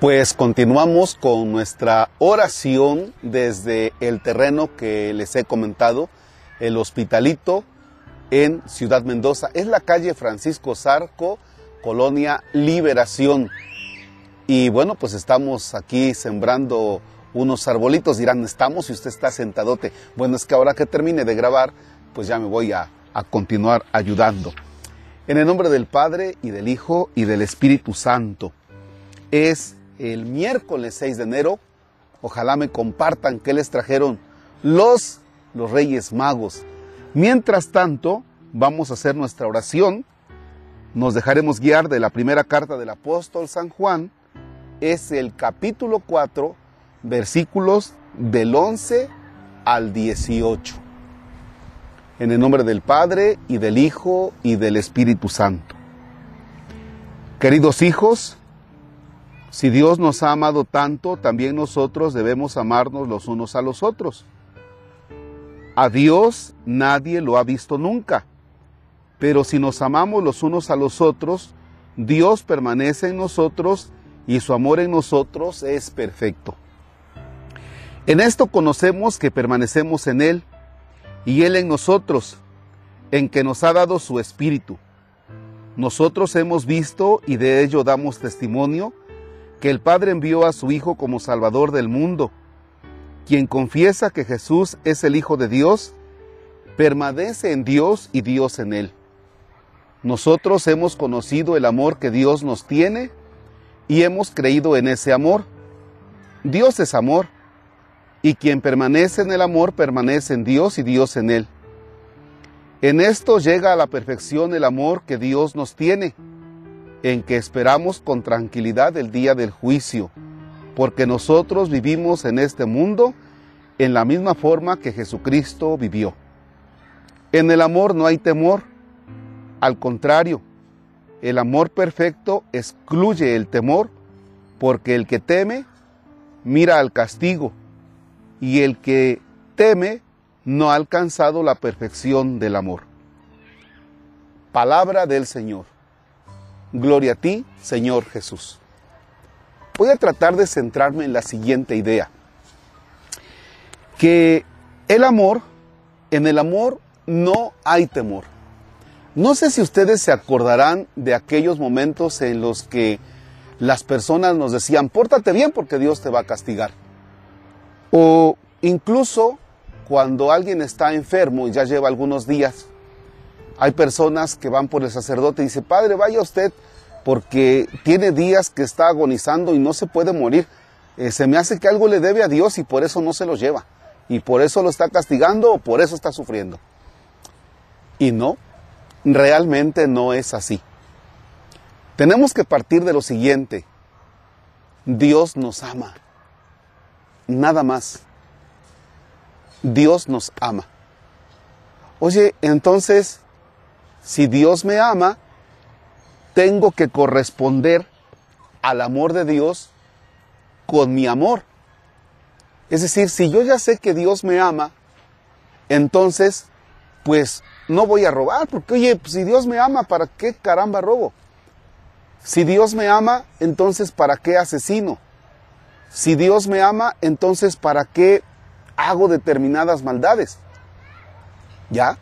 Pues continuamos con nuestra oración desde el terreno que les he comentado, el Hospitalito en Ciudad Mendoza. Es la calle Francisco Zarco, Colonia Liberación. Y bueno, pues estamos aquí sembrando unos arbolitos. Dirán, estamos y usted está sentadote. Bueno, es que ahora que termine de grabar, pues ya me voy a, a continuar ayudando. En el nombre del Padre y del Hijo y del Espíritu Santo. Es el miércoles 6 de enero. Ojalá me compartan qué les trajeron los, los Reyes Magos. Mientras tanto, vamos a hacer nuestra oración. Nos dejaremos guiar de la primera carta del apóstol San Juan. Es el capítulo 4, versículos del 11 al 18. En el nombre del Padre y del Hijo y del Espíritu Santo. Queridos hijos, si Dios nos ha amado tanto, también nosotros debemos amarnos los unos a los otros. A Dios nadie lo ha visto nunca, pero si nos amamos los unos a los otros, Dios permanece en nosotros y su amor en nosotros es perfecto. En esto conocemos que permanecemos en Él y Él en nosotros, en que nos ha dado su Espíritu. Nosotros hemos visto y de ello damos testimonio que el Padre envió a su Hijo como Salvador del mundo. Quien confiesa que Jesús es el Hijo de Dios, permanece en Dios y Dios en Él. Nosotros hemos conocido el amor que Dios nos tiene y hemos creído en ese amor. Dios es amor, y quien permanece en el amor permanece en Dios y Dios en Él. En esto llega a la perfección el amor que Dios nos tiene en que esperamos con tranquilidad el día del juicio, porque nosotros vivimos en este mundo en la misma forma que Jesucristo vivió. En el amor no hay temor, al contrario, el amor perfecto excluye el temor, porque el que teme mira al castigo, y el que teme no ha alcanzado la perfección del amor. Palabra del Señor. Gloria a ti, Señor Jesús. Voy a tratar de centrarme en la siguiente idea. Que el amor, en el amor no hay temor. No sé si ustedes se acordarán de aquellos momentos en los que las personas nos decían, pórtate bien porque Dios te va a castigar. O incluso cuando alguien está enfermo y ya lleva algunos días hay personas que van por el sacerdote y dice, Padre, vaya usted, porque tiene días que está agonizando y no se puede morir. Eh, se me hace que algo le debe a Dios y por eso no se lo lleva. Y por eso lo está castigando o por eso está sufriendo. Y no, realmente no es así. Tenemos que partir de lo siguiente. Dios nos ama. Nada más. Dios nos ama. Oye, entonces, si Dios me ama, tengo que corresponder al amor de Dios con mi amor. Es decir, si yo ya sé que Dios me ama, entonces, pues no voy a robar, porque oye, pues, si Dios me ama, ¿para qué caramba robo? Si Dios me ama, entonces ¿para qué asesino? Si Dios me ama, entonces ¿para qué hago determinadas maldades? ¿Ya?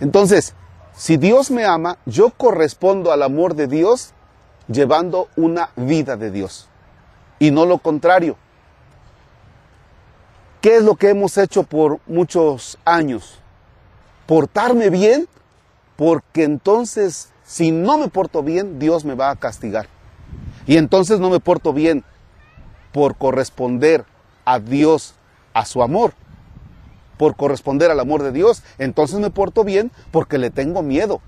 Entonces, si Dios me ama, yo correspondo al amor de Dios llevando una vida de Dios y no lo contrario. ¿Qué es lo que hemos hecho por muchos años? Portarme bien, porque entonces si no me porto bien, Dios me va a castigar. Y entonces no me porto bien por corresponder a Dios, a su amor por corresponder al amor de Dios. Entonces me porto bien porque le tengo miedo.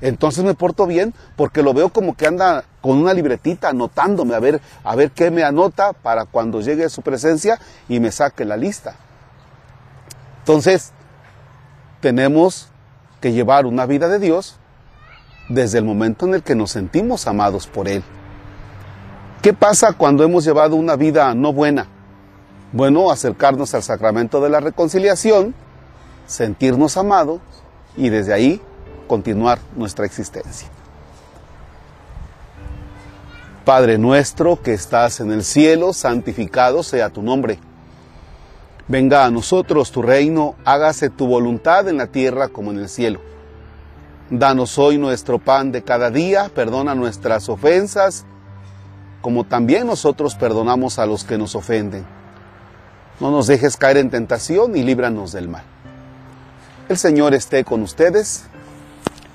Entonces me porto bien porque lo veo como que anda con una libretita anotándome a ver, a ver qué me anota para cuando llegue a su presencia y me saque la lista. Entonces, tenemos que llevar una vida de Dios desde el momento en el que nos sentimos amados por Él. ¿Qué pasa cuando hemos llevado una vida no buena? Bueno, acercarnos al sacramento de la reconciliación, sentirnos amados y desde ahí continuar nuestra existencia. Padre nuestro que estás en el cielo, santificado sea tu nombre. Venga a nosotros tu reino, hágase tu voluntad en la tierra como en el cielo. Danos hoy nuestro pan de cada día, perdona nuestras ofensas, como también nosotros perdonamos a los que nos ofenden. No nos dejes caer en tentación y líbranos del mal. El Señor esté con ustedes.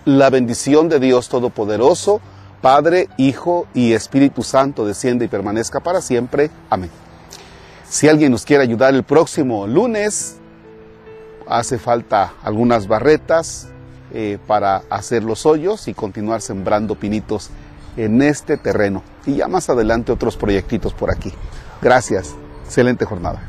La bendición de Dios Todopoderoso, Padre, Hijo y Espíritu Santo desciende y permanezca para siempre. Amén. Si alguien nos quiere ayudar el próximo lunes, hace falta algunas barretas eh, para hacer los hoyos y continuar sembrando pinitos en este terreno. Y ya más adelante otros proyectitos por aquí. Gracias. Excelente jornada.